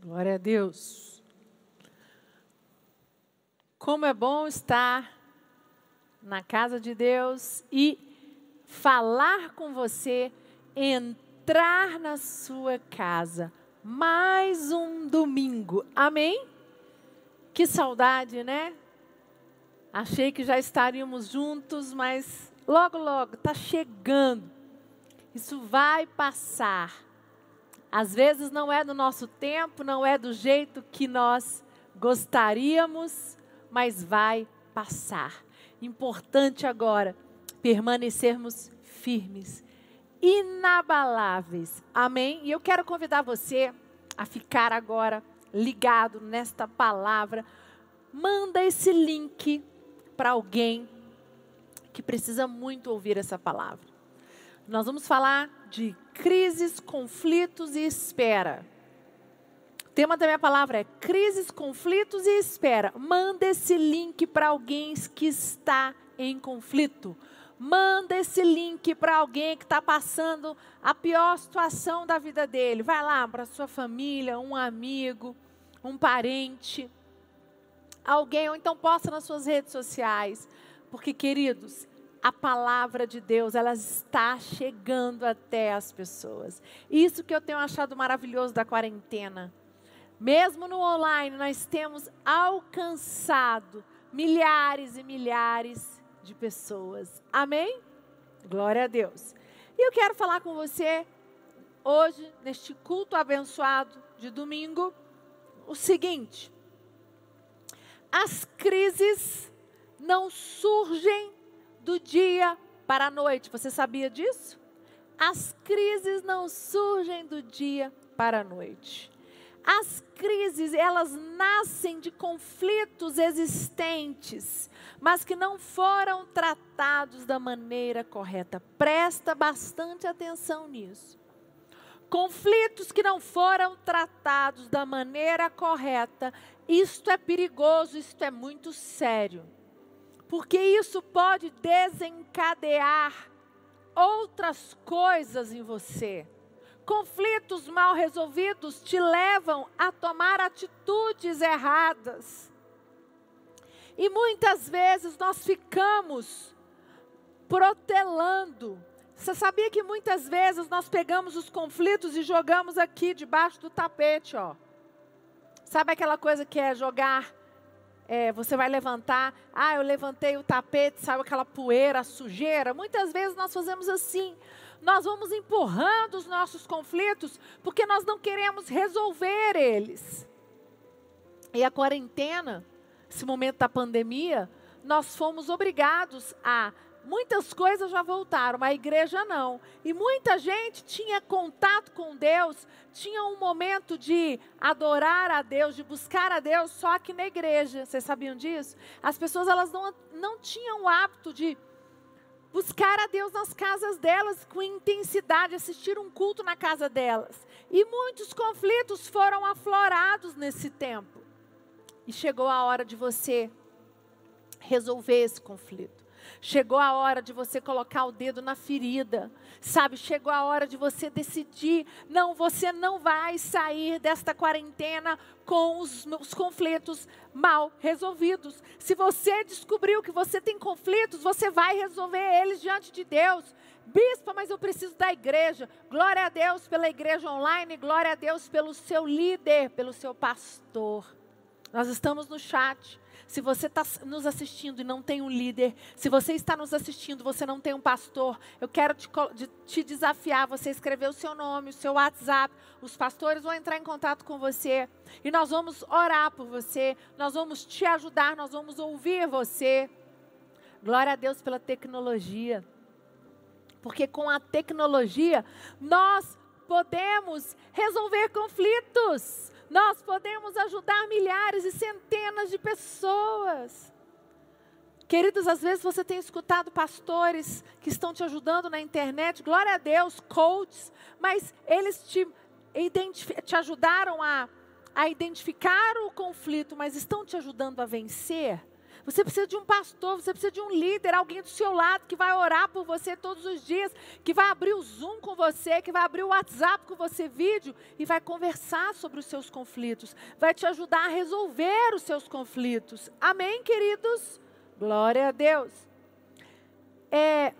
Glória a Deus. Como é bom estar na casa de Deus e falar com você, entrar na sua casa. Mais um domingo. Amém? Que saudade, né? Achei que já estaríamos juntos, mas logo, logo, está chegando. Isso vai passar. Às vezes não é no nosso tempo, não é do jeito que nós gostaríamos, mas vai passar. Importante agora permanecermos firmes, inabaláveis. Amém? E eu quero convidar você a ficar agora ligado nesta palavra. Manda esse link para alguém que precisa muito ouvir essa palavra. Nós vamos falar de crises, conflitos e espera. O tema da minha palavra é crises, conflitos e espera. Manda esse link para alguém que está em conflito. Manda esse link para alguém que está passando a pior situação da vida dele. Vai lá para sua família, um amigo, um parente, alguém, ou então posta nas suas redes sociais. Porque, queridos, a palavra de Deus, ela está chegando até as pessoas. Isso que eu tenho achado maravilhoso da quarentena. Mesmo no online, nós temos alcançado milhares e milhares de pessoas. Amém? Glória a Deus. E eu quero falar com você hoje, neste culto abençoado de domingo, o seguinte: as crises não surgem do dia para a noite. Você sabia disso? As crises não surgem do dia para a noite. As crises, elas nascem de conflitos existentes, mas que não foram tratados da maneira correta. Presta bastante atenção nisso. Conflitos que não foram tratados da maneira correta, isto é perigoso, isto é muito sério porque isso pode desencadear outras coisas em você. Conflitos mal resolvidos te levam a tomar atitudes erradas. E muitas vezes nós ficamos protelando. Você sabia que muitas vezes nós pegamos os conflitos e jogamos aqui debaixo do tapete, ó. Sabe aquela coisa que é jogar é, você vai levantar, ah, eu levantei o tapete, sabe aquela poeira, sujeira. Muitas vezes nós fazemos assim. Nós vamos empurrando os nossos conflitos porque nós não queremos resolver eles. E a quarentena, esse momento da pandemia, nós fomos obrigados a Muitas coisas já voltaram, mas a igreja não. E muita gente tinha contato com Deus, tinha um momento de adorar a Deus, de buscar a Deus, só aqui na igreja. Vocês sabiam disso? As pessoas elas não, não tinham o hábito de buscar a Deus nas casas delas com intensidade, assistir um culto na casa delas. E muitos conflitos foram aflorados nesse tempo. E chegou a hora de você resolver esse conflito. Chegou a hora de você colocar o dedo na ferida, sabe? Chegou a hora de você decidir: não, você não vai sair desta quarentena com os, os conflitos mal resolvidos. Se você descobriu que você tem conflitos, você vai resolver eles diante de Deus. Bispa, mas eu preciso da igreja. Glória a Deus pela igreja online, glória a Deus pelo seu líder, pelo seu pastor. Nós estamos no chat. Se você está nos assistindo e não tem um líder, se você está nos assistindo, você não tem um pastor, eu quero te, te desafiar, você escrever o seu nome, o seu WhatsApp, os pastores vão entrar em contato com você e nós vamos orar por você, nós vamos te ajudar, nós vamos ouvir você. Glória a Deus pela tecnologia. Porque com a tecnologia nós podemos resolver conflitos nós podemos ajudar milhares e centenas de pessoas. Queridos, às vezes você tem escutado pastores que estão te ajudando na internet, glória a Deus, coaches, mas eles te, te ajudaram a, a identificar o conflito, mas estão te ajudando a vencer. Você precisa de um pastor, você precisa de um líder, alguém do seu lado que vai orar por você todos os dias, que vai abrir o Zoom com você, que vai abrir o WhatsApp com você, vídeo, e vai conversar sobre os seus conflitos, vai te ajudar a resolver os seus conflitos. Amém, queridos? Glória a Deus. É,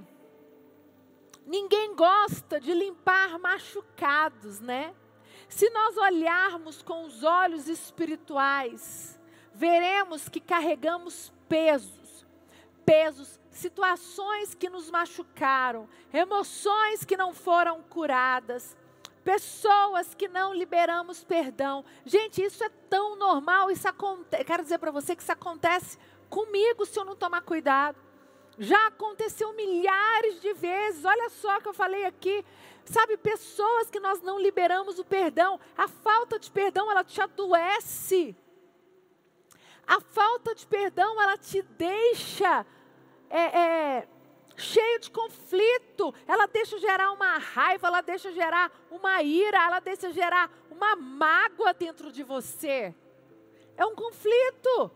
ninguém gosta de limpar machucados, né? Se nós olharmos com os olhos espirituais, veremos que carregamos pesos, pesos, situações que nos machucaram, emoções que não foram curadas, pessoas que não liberamos perdão. Gente, isso é tão normal, isso acontece. Quero dizer para você que isso acontece comigo se eu não tomar cuidado. Já aconteceu milhares de vezes. Olha só que eu falei aqui. Sabe, pessoas que nós não liberamos o perdão. A falta de perdão, ela te adoece. A falta de perdão, ela te deixa é, é, cheio de conflito. Ela deixa gerar uma raiva, ela deixa gerar uma ira, ela deixa gerar uma mágoa dentro de você. É um conflito.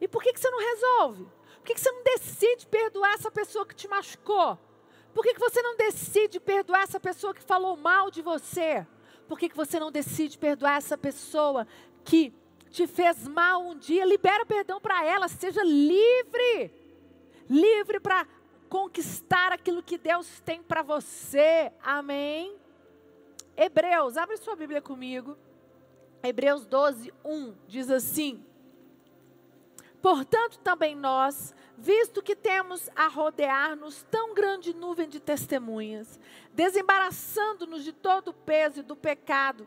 E por que, que você não resolve? Por que, que você não decide perdoar essa pessoa que te machucou? Por que, que você não decide perdoar essa pessoa que falou mal de você? Por que, que você não decide perdoar essa pessoa que te fez mal um dia, libera perdão para ela, seja livre. Livre para conquistar aquilo que Deus tem para você. Amém. Hebreus, abre sua Bíblia comigo. Hebreus 12, 1 diz assim: Portanto, também nós, visto que temos a rodear-nos tão grande nuvem de testemunhas, desembaraçando-nos de todo o peso e do pecado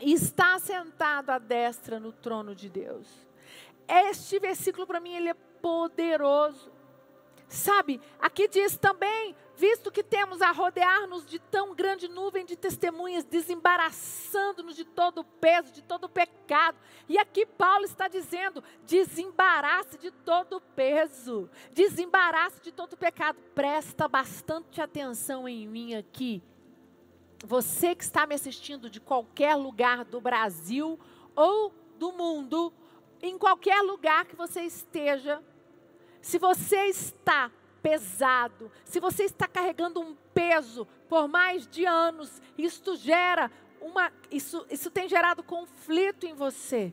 está sentado à destra no trono de Deus. Este versículo para mim ele é poderoso. Sabe, aqui diz também, visto que temos a rodear-nos de tão grande nuvem de testemunhas, desembaraçando-nos de todo o peso, de todo o pecado. E aqui Paulo está dizendo: desembarace de todo o peso, desembarace de todo o pecado. Presta bastante atenção em mim aqui. Você que está me assistindo de qualquer lugar do Brasil ou do mundo, em qualquer lugar que você esteja, se você está pesado, se você está carregando um peso por mais de anos, isto gera uma, isso, isso tem gerado conflito em você.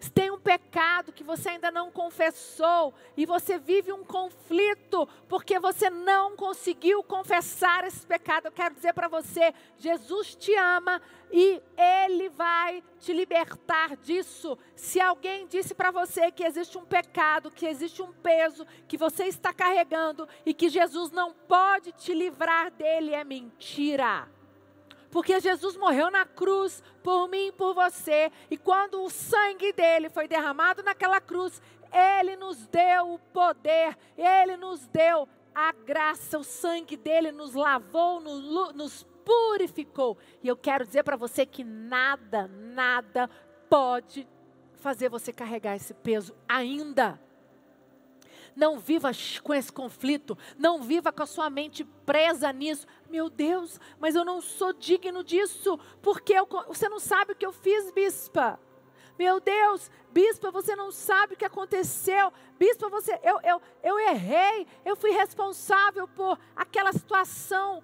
Se tem um pecado que você ainda não confessou e você vive um conflito porque você não conseguiu confessar esse pecado, eu quero dizer para você: Jesus te ama e Ele vai te libertar disso. Se alguém disse para você que existe um pecado, que existe um peso que você está carregando e que Jesus não pode te livrar dele, é mentira porque Jesus morreu na cruz por mim e por você, e quando o sangue dele foi derramado naquela cruz, ele nos deu o poder, ele nos deu a graça, o sangue dele nos lavou, nos, nos purificou. E eu quero dizer para você que nada, nada pode fazer você carregar esse peso ainda. Não viva com esse conflito, não viva com a sua mente presa nisso. Meu Deus, mas eu não sou digno disso, porque eu, você não sabe o que eu fiz, bispa. Meu Deus, bispa, você não sabe o que aconteceu. Bispa, você, eu, eu, eu errei, eu fui responsável por aquela situação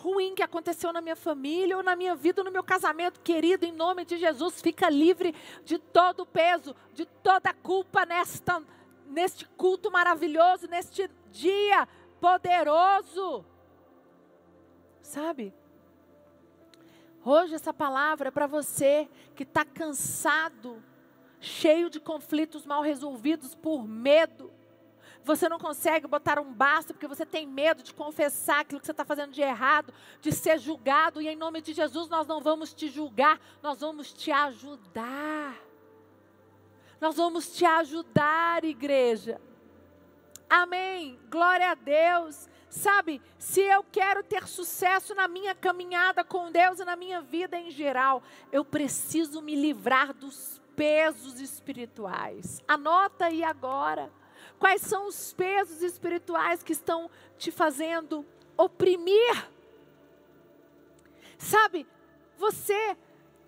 ruim que aconteceu na minha família, ou na minha vida, ou no meu casamento, querido, em nome de Jesus, fica livre de todo o peso, de toda a culpa nesta neste culto maravilhoso, neste dia poderoso. Sabe? Hoje essa palavra é para você que está cansado, cheio de conflitos mal resolvidos por medo. Você não consegue botar um basta porque você tem medo de confessar aquilo que você está fazendo de errado, de ser julgado. E em nome de Jesus nós não vamos te julgar, nós vamos te ajudar. Nós vamos te ajudar, igreja. Amém. Glória a Deus. Sabe, se eu quero ter sucesso na minha caminhada com Deus e na minha vida em geral, eu preciso me livrar dos pesos espirituais. Anota aí agora. Quais são os pesos espirituais que estão te fazendo oprimir? Sabe, você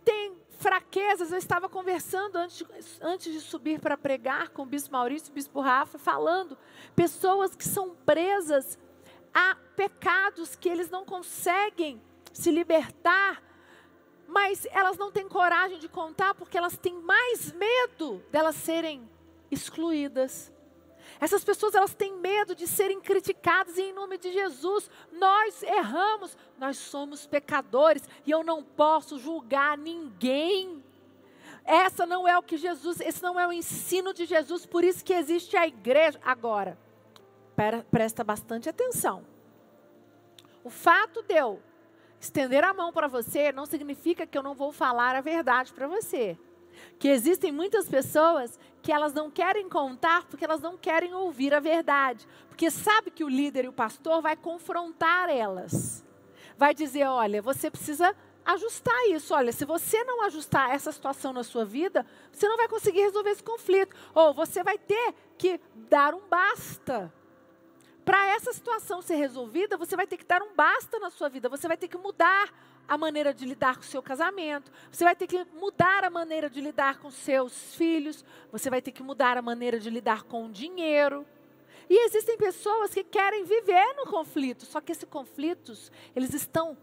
tem fraquezas. Eu estava conversando antes, antes de subir para pregar com o bispo Maurício o bispo Rafa, falando pessoas que são presas há pecados que eles não conseguem se libertar, mas elas não têm coragem de contar porque elas têm mais medo delas serem excluídas. Essas pessoas elas têm medo de serem criticadas e em nome de Jesus nós erramos, nós somos pecadores e eu não posso julgar ninguém. Essa não é o que Jesus, esse não é o ensino de Jesus, por isso que existe a igreja agora presta bastante atenção. O fato de eu estender a mão para você não significa que eu não vou falar a verdade para você. Que existem muitas pessoas que elas não querem contar porque elas não querem ouvir a verdade. Porque sabe que o líder e o pastor vai confrontar elas. Vai dizer, olha, você precisa ajustar isso. Olha, se você não ajustar essa situação na sua vida, você não vai conseguir resolver esse conflito. Ou você vai ter que dar um basta. Para essa situação ser resolvida, você vai ter que dar um basta na sua vida, você vai ter que mudar a maneira de lidar com o seu casamento, você vai ter que mudar a maneira de lidar com seus filhos, você vai ter que mudar a maneira de lidar com o dinheiro. E existem pessoas que querem viver no conflito, só que esses conflitos, eles estão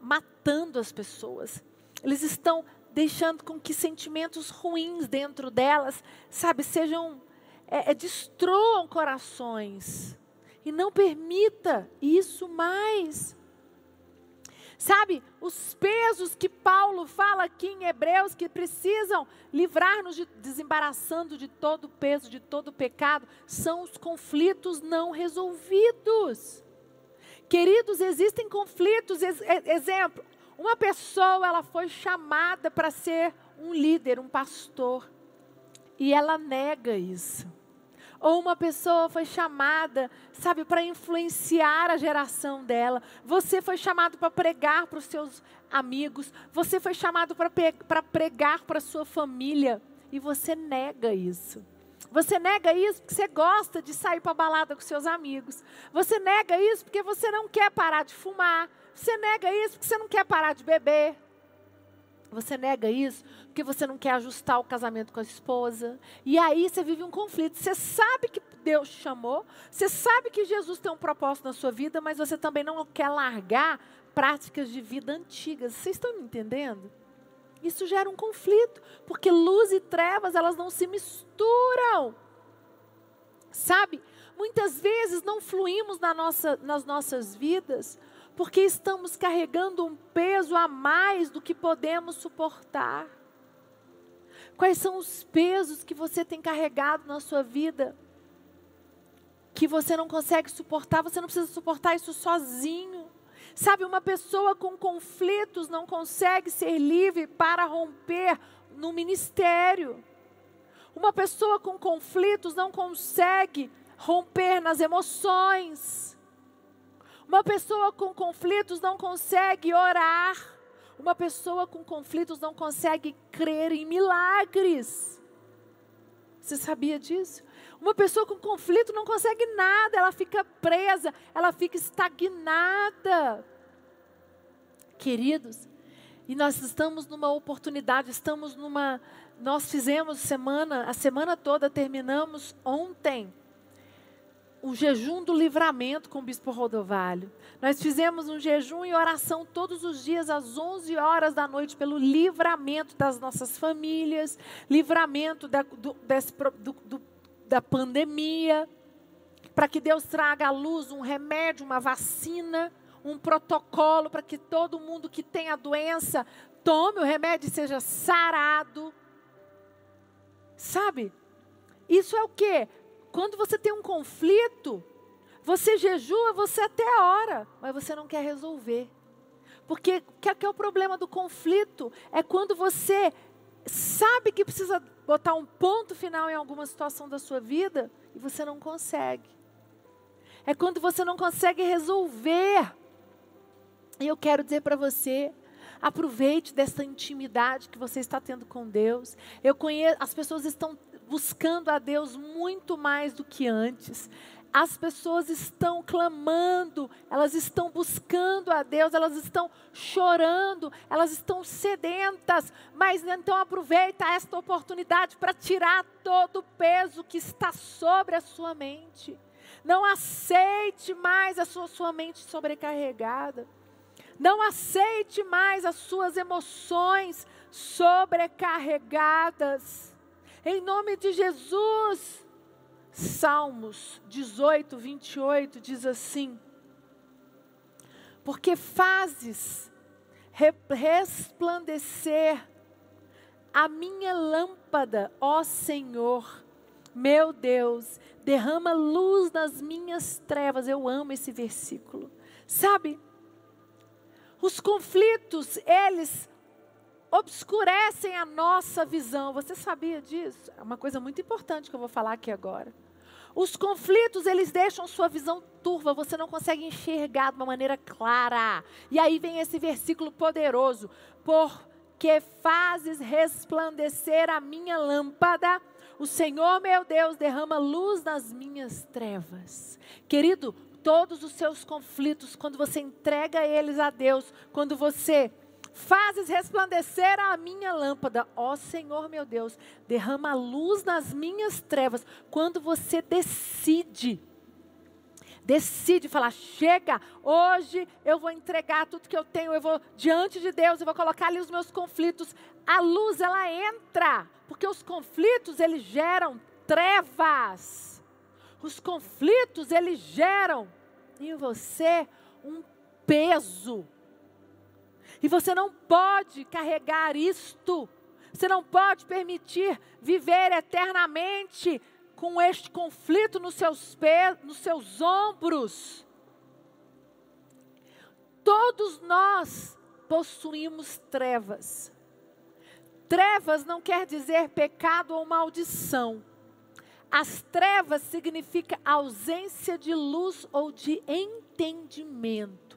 matando as pessoas. Eles estão deixando com que sentimentos ruins dentro delas, sabe, sejam é, é, destruam corações. E não permita isso mais. Sabe, os pesos que Paulo fala aqui em Hebreus, que precisam livrar-nos de, desembaraçando de todo o peso, de todo o pecado, são os conflitos não resolvidos. Queridos, existem conflitos. Ex exemplo, uma pessoa ela foi chamada para ser um líder, um pastor, e ela nega isso. Ou uma pessoa foi chamada, sabe, para influenciar a geração dela. Você foi chamado para pregar para os seus amigos. Você foi chamado para pregar para a sua família. E você nega isso. Você nega isso porque você gosta de sair para balada com seus amigos. Você nega isso porque você não quer parar de fumar. Você nega isso porque você não quer parar de beber. Você nega isso porque você não quer ajustar o casamento com a esposa. E aí você vive um conflito. Você sabe que Deus te chamou, você sabe que Jesus tem um propósito na sua vida, mas você também não quer largar práticas de vida antigas. Vocês estão me entendendo? Isso gera um conflito, porque luz e trevas, elas não se misturam. Sabe? Muitas vezes não fluímos na nossa, nas nossas vidas porque estamos carregando um peso a mais do que podemos suportar. Quais são os pesos que você tem carregado na sua vida? Que você não consegue suportar, você não precisa suportar isso sozinho. Sabe, uma pessoa com conflitos não consegue ser livre para romper no ministério. Uma pessoa com conflitos não consegue romper nas emoções. Uma pessoa com conflitos não consegue orar. Uma pessoa com conflitos não consegue crer em milagres. Você sabia disso? Uma pessoa com conflito não consegue nada, ela fica presa, ela fica estagnada. Queridos, e nós estamos numa oportunidade, estamos numa. Nós fizemos semana, a semana toda terminamos ontem o jejum do livramento com o bispo Rodovalho. Nós fizemos um jejum e oração todos os dias às 11 horas da noite pelo livramento das nossas famílias, livramento da, do, desse, do, do, da pandemia, para que Deus traga à luz um remédio, uma vacina, um protocolo para que todo mundo que tem a doença tome o remédio e seja sarado. Sabe? Isso é o que? Quando você tem um conflito, você jejua, você até ora, mas você não quer resolver. Porque o que é o problema do conflito? É quando você sabe que precisa botar um ponto final em alguma situação da sua vida e você não consegue. É quando você não consegue resolver. E eu quero dizer para você, aproveite dessa intimidade que você está tendo com Deus. Eu conheço, as pessoas estão buscando a Deus muito mais do que antes. As pessoas estão clamando, elas estão buscando a Deus, elas estão chorando, elas estão sedentas, mas então aproveita esta oportunidade para tirar todo o peso que está sobre a sua mente. Não aceite mais a sua, sua mente sobrecarregada. Não aceite mais as suas emoções sobrecarregadas. Em nome de Jesus. Salmos 18, 28 diz assim: Porque fazes resplandecer a minha lâmpada, ó Senhor, meu Deus, derrama luz nas minhas trevas. Eu amo esse versículo. Sabe, os conflitos, eles obscurecem a nossa visão. Você sabia disso? É uma coisa muito importante que eu vou falar aqui agora. Os conflitos, eles deixam sua visão turva, você não consegue enxergar de uma maneira clara. E aí vem esse versículo poderoso: Porque fazes resplandecer a minha lâmpada, o Senhor meu Deus derrama luz nas minhas trevas. Querido, todos os seus conflitos, quando você entrega eles a Deus, quando você fazes resplandecer a minha lâmpada. Ó Senhor meu Deus, derrama luz nas minhas trevas. Quando você decide, decide falar: chega, hoje eu vou entregar tudo que eu tenho, eu vou diante de Deus, eu vou colocar ali os meus conflitos. A luz, ela entra, porque os conflitos, eles geram trevas. Os conflitos, eles geram em você um peso e você não pode carregar isto. Você não pode permitir viver eternamente com este conflito nos seus pés, nos seus ombros. Todos nós possuímos trevas. Trevas não quer dizer pecado ou maldição. As trevas significa ausência de luz ou de entendimento.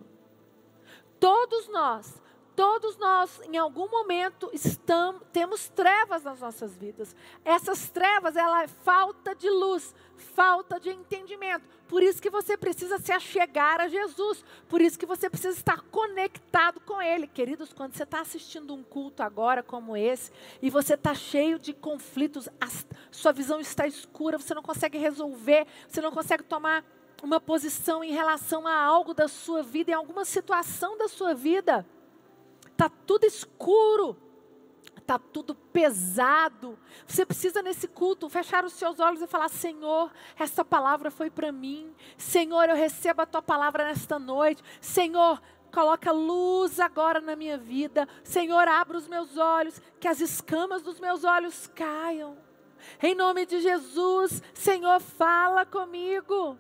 Todos nós Todos nós, em algum momento, estamos, temos trevas nas nossas vidas. Essas trevas, ela é falta de luz, falta de entendimento. Por isso que você precisa se achegar a Jesus. Por isso que você precisa estar conectado com Ele. Queridos, quando você está assistindo um culto agora como esse, e você está cheio de conflitos, a sua visão está escura, você não consegue resolver, você não consegue tomar uma posição em relação a algo da sua vida, em alguma situação da sua vida está tudo escuro, está tudo pesado. Você precisa nesse culto fechar os seus olhos e falar: Senhor, essa palavra foi para mim. Senhor, eu recebo a tua palavra nesta noite. Senhor, coloca luz agora na minha vida. Senhor, abra os meus olhos, que as escamas dos meus olhos caiam. Em nome de Jesus, Senhor, fala comigo.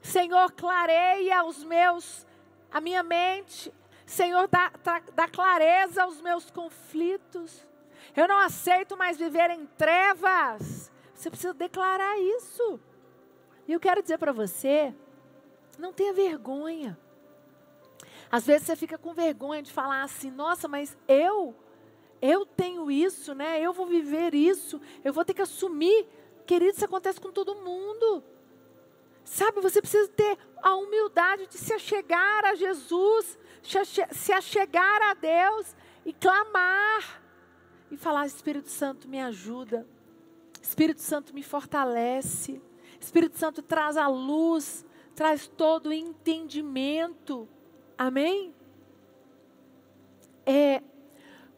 Senhor, clareia os meus, a minha mente, Senhor, dá, dá clareza aos meus conflitos. Eu não aceito mais viver em trevas. Você precisa declarar isso. E eu quero dizer para você: não tenha vergonha. Às vezes você fica com vergonha de falar assim: nossa, mas eu, eu tenho isso, né? Eu vou viver isso, eu vou ter que assumir. Querido, isso acontece com todo mundo. Sabe, você precisa ter a humildade de se achegar a Jesus, se achegar a Deus e clamar e falar: Espírito Santo, me ajuda. Espírito Santo me fortalece. Espírito Santo traz a luz, traz todo o entendimento. Amém? É,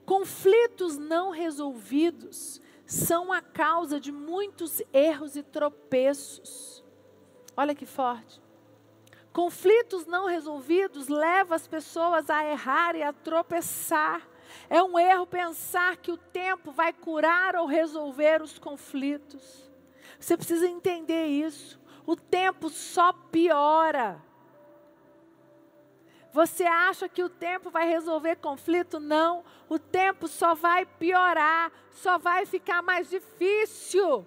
conflitos não resolvidos são a causa de muitos erros e tropeços. Olha que forte. Conflitos não resolvidos levam as pessoas a errar e a tropeçar. É um erro pensar que o tempo vai curar ou resolver os conflitos. Você precisa entender isso. O tempo só piora. Você acha que o tempo vai resolver conflito? Não. O tempo só vai piorar, só vai ficar mais difícil.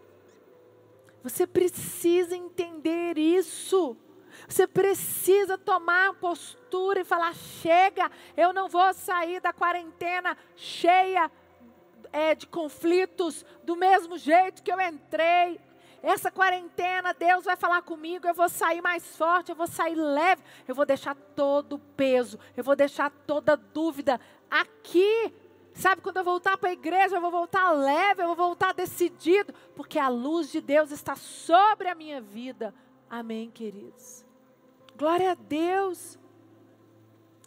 Você precisa entender isso. Você precisa tomar postura e falar: chega, eu não vou sair da quarentena cheia é, de conflitos do mesmo jeito que eu entrei. Essa quarentena, Deus vai falar comigo, eu vou sair mais forte, eu vou sair leve, eu vou deixar todo o peso, eu vou deixar toda dúvida aqui. Sabe, quando eu voltar para a igreja, eu vou voltar leve, eu vou voltar decidido, porque a luz de Deus está sobre a minha vida. Amém, queridos. Glória a Deus.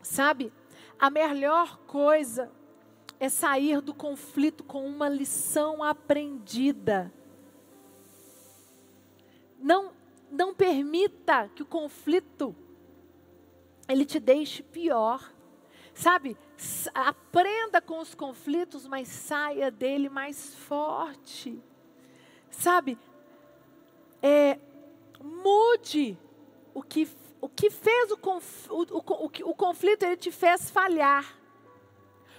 Sabe, a melhor coisa é sair do conflito com uma lição aprendida. Não, não permita que o conflito ele te deixe pior. Sabe? Aprenda com os conflitos, mas saia dele mais forte. Sabe? É, mude o que, o que fez o, conf, o, o, o, conflito, ele te fez falhar.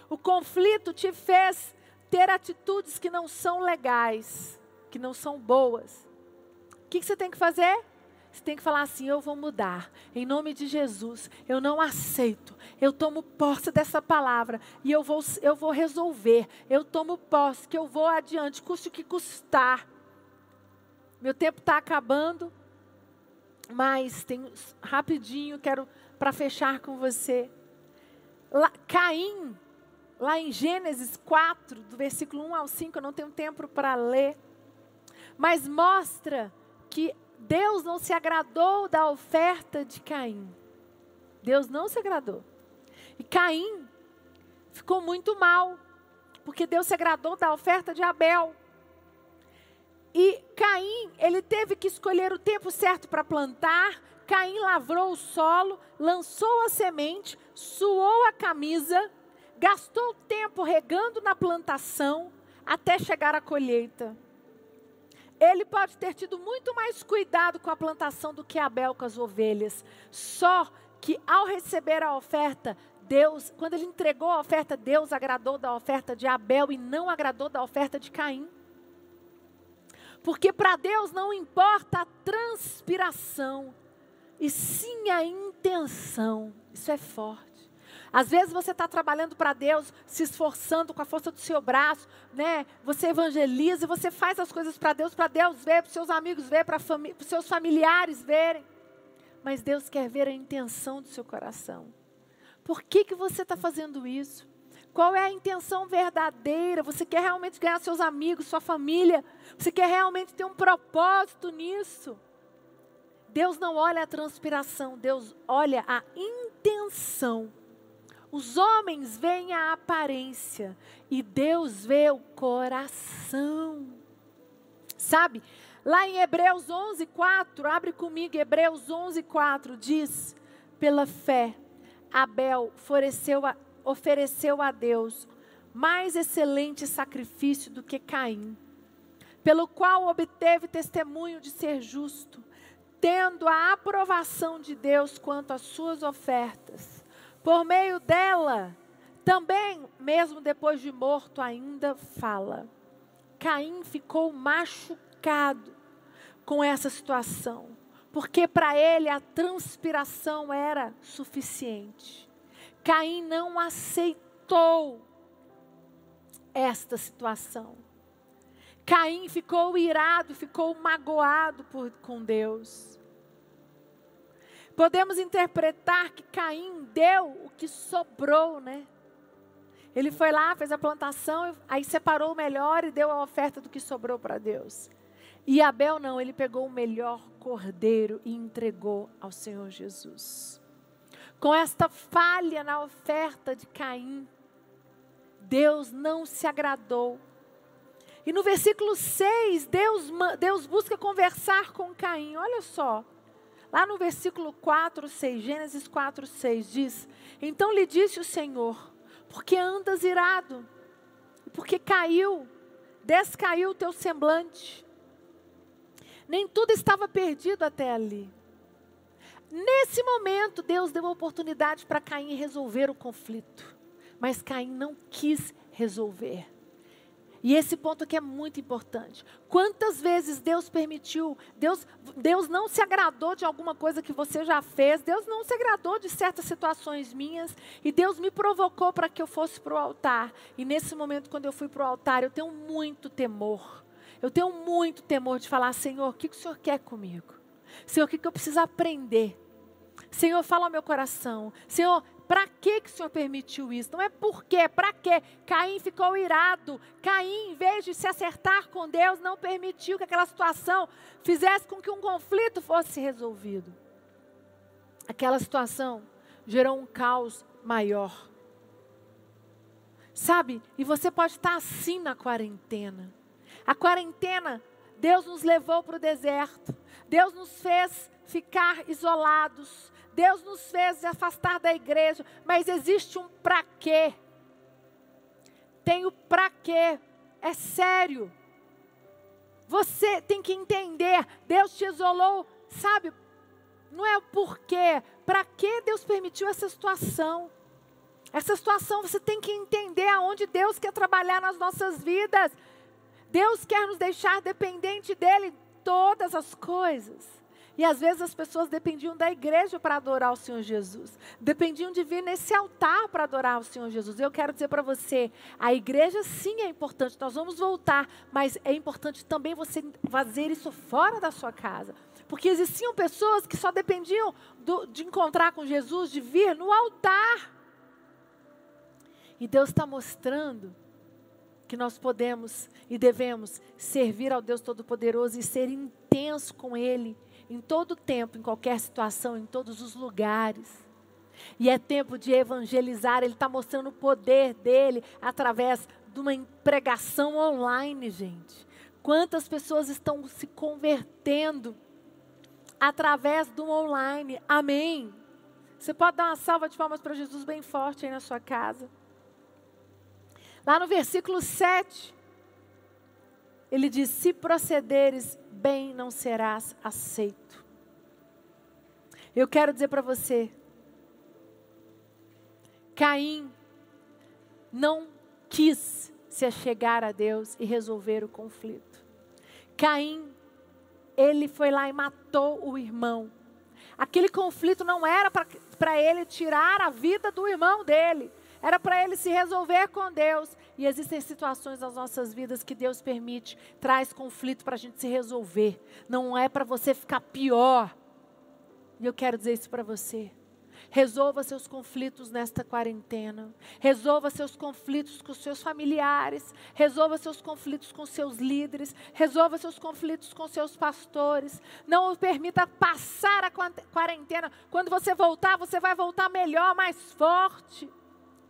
O conflito te fez ter atitudes que não são legais, que não são boas. O que, que você tem que fazer? Você tem que falar assim: eu vou mudar, em nome de Jesus. Eu não aceito. Eu tomo posse dessa palavra e eu vou, eu vou resolver. Eu tomo posse que eu vou adiante, custe o que custar. Meu tempo está acabando, mas tem rapidinho quero para fechar com você. Lá, Caim, lá em Gênesis 4, do versículo 1 ao 5, eu não tenho tempo para ler, mas mostra que Deus não se agradou da oferta de Caim. Deus não se agradou. E Caim ficou muito mal, porque Deus se agradou da oferta de Abel. E Caim, ele teve que escolher o tempo certo para plantar. Caim lavrou o solo, lançou a semente, suou a camisa, gastou tempo regando na plantação até chegar à colheita. Ele pode ter tido muito mais cuidado com a plantação do que Abel com as ovelhas. Só que ao receber a oferta, Deus, quando ele entregou a oferta, Deus agradou da oferta de Abel e não agradou da oferta de Caim. Porque para Deus não importa a transpiração, e sim a intenção. Isso é forte. Às vezes você está trabalhando para Deus, se esforçando com a força do seu braço, né? Você evangeliza, você faz as coisas para Deus, para Deus ver, para seus amigos ver, para os seus familiares verem. Mas Deus quer ver a intenção do seu coração. Por que, que você está fazendo isso? Qual é a intenção verdadeira? Você quer realmente ganhar seus amigos, sua família? Você quer realmente ter um propósito nisso? Deus não olha a transpiração, Deus olha a intenção. Os homens veem a aparência e Deus vê o coração. Sabe? Lá em Hebreus 11, 4, abre comigo, Hebreus 11, 4, diz: Pela fé, Abel ofereceu a, ofereceu a Deus mais excelente sacrifício do que Caim, pelo qual obteve testemunho de ser justo, tendo a aprovação de Deus quanto às suas ofertas. Por meio dela, também, mesmo depois de morto, ainda fala. Caim ficou machucado com essa situação, porque para ele a transpiração era suficiente. Caim não aceitou esta situação. Caim ficou irado, ficou magoado por, com Deus. Podemos interpretar que Caim deu o que sobrou, né? Ele foi lá, fez a plantação, aí separou o melhor e deu a oferta do que sobrou para Deus. E Abel não, ele pegou o melhor cordeiro e entregou ao Senhor Jesus. Com esta falha na oferta de Caim, Deus não se agradou. E no versículo 6, Deus, Deus busca conversar com Caim. Olha só. Lá no versículo 4, 6, Gênesis 4, 6, diz: Então lhe disse o Senhor: Porque andas irado? Porque caiu, descaiu o teu semblante. Nem tudo estava perdido até ali. Nesse momento, Deus deu a oportunidade para Caim resolver o conflito. Mas Caim não quis resolver. E esse ponto aqui é muito importante. Quantas vezes Deus permitiu, Deus, Deus não se agradou de alguma coisa que você já fez, Deus não se agradou de certas situações minhas, e Deus me provocou para que eu fosse para o altar. E nesse momento, quando eu fui para o altar, eu tenho muito temor. Eu tenho muito temor de falar, Senhor, o que, que o Senhor quer comigo? Senhor, o que, eu preciso aprender? Senhor, fala ao meu coração. Senhor, para que, que o Senhor permitiu isso? Não é por quê, para quê? Caim ficou irado. Caim, em vez de se acertar com Deus, não permitiu que aquela situação fizesse com que um conflito fosse resolvido. Aquela situação gerou um caos maior. Sabe? E você pode estar assim na quarentena. A quarentena, Deus nos levou para o deserto. Deus nos fez ficar isolados. Deus nos fez afastar da igreja, mas existe um para quê. Tem o para quê. É sério. Você tem que entender, Deus te isolou, sabe? Não é o porquê, para que Deus permitiu essa situação. Essa situação você tem que entender aonde Deus quer trabalhar nas nossas vidas. Deus quer nos deixar dependente dele todas as coisas. E às vezes as pessoas dependiam da igreja para adorar o Senhor Jesus. Dependiam de vir nesse altar para adorar o Senhor Jesus. Eu quero dizer para você, a igreja sim é importante, nós vamos voltar, mas é importante também você fazer isso fora da sua casa. Porque existiam pessoas que só dependiam do, de encontrar com Jesus, de vir no altar. E Deus está mostrando que nós podemos e devemos servir ao Deus Todo-Poderoso e ser intenso com Ele em todo tempo, em qualquer situação, em todos os lugares. E é tempo de evangelizar, ele está mostrando o poder dele através de uma pregação online, gente. Quantas pessoas estão se convertendo através do online? Amém. Você pode dar uma salva de palmas para Jesus bem forte aí na sua casa. Lá no versículo 7, ele diz: Se procederes bem não serás aceito. Eu quero dizer para você, Caim não quis se achegar a Deus e resolver o conflito. Caim, ele foi lá e matou o irmão. Aquele conflito não era para ele tirar a vida do irmão dele era para ele se resolver com Deus. E existem situações nas nossas vidas que Deus permite, traz conflito para a gente se resolver. Não é para você ficar pior. E eu quero dizer isso para você. Resolva seus conflitos nesta quarentena. Resolva seus conflitos com seus familiares. Resolva seus conflitos com seus líderes. Resolva seus conflitos com seus pastores. Não permita passar a quarentena. Quando você voltar, você vai voltar melhor, mais forte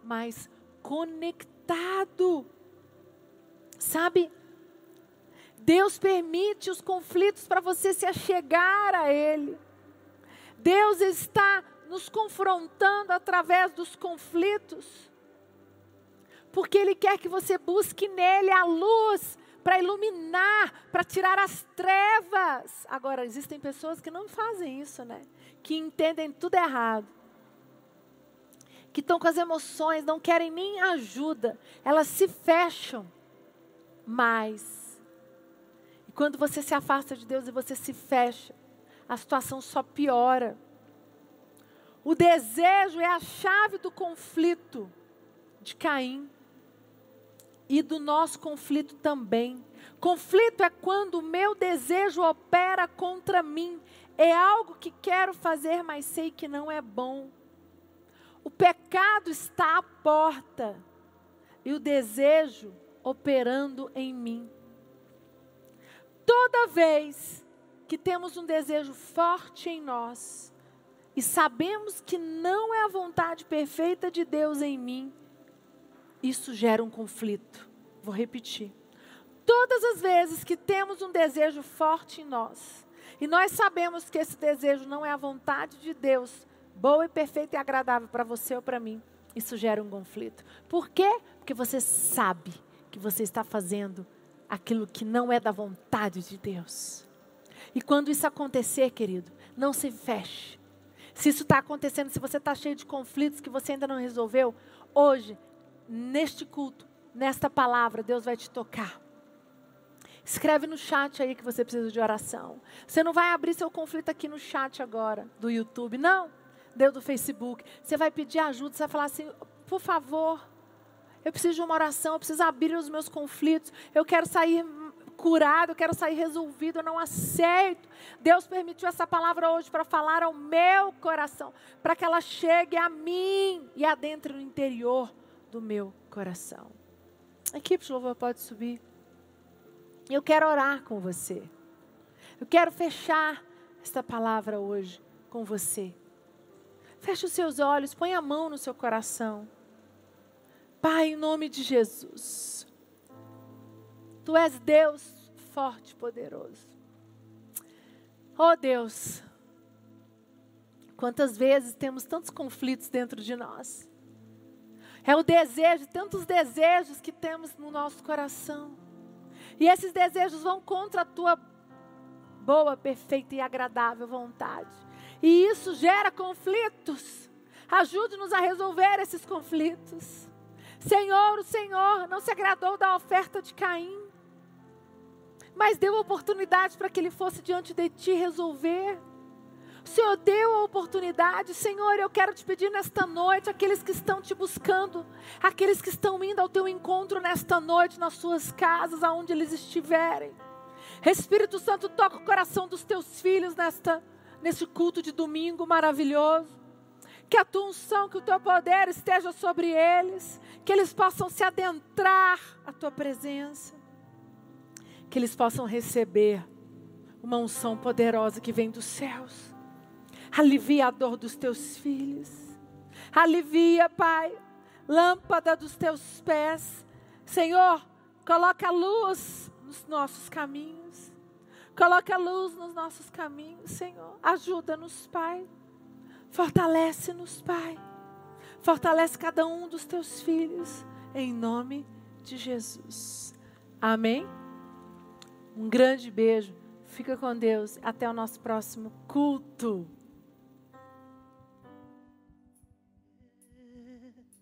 mais conectado. Sabe? Deus permite os conflitos para você se achegar a Ele. Deus está nos confrontando através dos conflitos, porque Ele quer que você busque nele a luz para iluminar, para tirar as trevas. Agora, existem pessoas que não fazem isso, né? Que entendem tudo errado que estão com as emoções, não querem nem ajuda, elas se fecham mais. E quando você se afasta de Deus e você se fecha, a situação só piora. O desejo é a chave do conflito de Caim e do nosso conflito também. Conflito é quando o meu desejo opera contra mim. É algo que quero fazer, mas sei que não é bom. O pecado está à porta e o desejo operando em mim. Toda vez que temos um desejo forte em nós e sabemos que não é a vontade perfeita de Deus em mim, isso gera um conflito. Vou repetir. Todas as vezes que temos um desejo forte em nós, e nós sabemos que esse desejo não é a vontade de Deus, boa e perfeita e agradável para você ou para mim, isso gera um conflito. Por quê? Porque você sabe que você está fazendo aquilo que não é da vontade de Deus. E quando isso acontecer, querido, não se feche. Se isso está acontecendo, se você está cheio de conflitos que você ainda não resolveu, hoje, neste culto, nesta palavra, Deus vai te tocar. Escreve no chat aí que você precisa de oração. Você não vai abrir seu conflito aqui no chat agora, do YouTube, não. Deu do Facebook. Você vai pedir ajuda, você vai falar assim: por favor, eu preciso de uma oração, eu preciso abrir os meus conflitos, eu quero sair curado, eu quero sair resolvido, eu não aceito. Deus permitiu essa palavra hoje para falar ao meu coração, para que ela chegue a mim e adentre no interior do meu coração. A equipe de louvor pode subir. Eu quero orar com você. Eu quero fechar esta palavra hoje com você. Feche os seus olhos, põe a mão no seu coração. Pai, em nome de Jesus. Tu és Deus forte e poderoso. Oh Deus, quantas vezes temos tantos conflitos dentro de nós. É o desejo, tantos desejos que temos no nosso coração. E esses desejos vão contra a tua boa, perfeita e agradável vontade. E isso gera conflitos. Ajude-nos a resolver esses conflitos. Senhor, o Senhor não se agradou da oferta de Caim, mas deu oportunidade para que ele fosse diante de ti resolver. O Senhor deu a oportunidade. Senhor, eu quero te pedir nesta noite, aqueles que estão te buscando, aqueles que estão indo ao teu encontro nesta noite, nas suas casas, aonde eles estiverem. Espírito Santo, toca o coração dos teus filhos nesta, neste culto de domingo maravilhoso. Que a tua unção, que o teu poder esteja sobre eles, que eles possam se adentrar à tua presença, que eles possam receber uma unção poderosa que vem dos céus Alivia a dor dos teus filhos. Alivia, Pai, lâmpada dos teus pés. Senhor, coloca luz nos nossos caminhos. Coloca luz nos nossos caminhos, Senhor. Ajuda-nos, Pai. Fortalece-nos, Pai. Fortalece cada um dos teus filhos, em nome de Jesus. Amém? Um grande beijo. Fica com Deus. Até o nosso próximo culto.